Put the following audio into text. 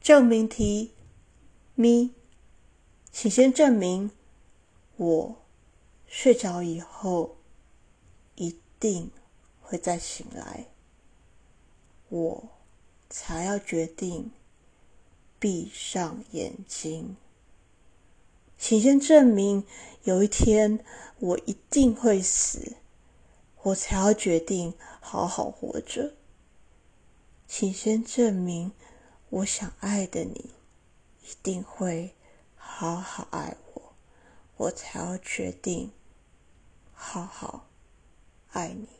证明题咪，请先证明我睡着以后一定会再醒来，我才要决定闭上眼睛。请先证明有一天我一定会死，我才要决定好好活着。请先证明。我想爱的你，一定会好好爱我，我才要决定好好爱你。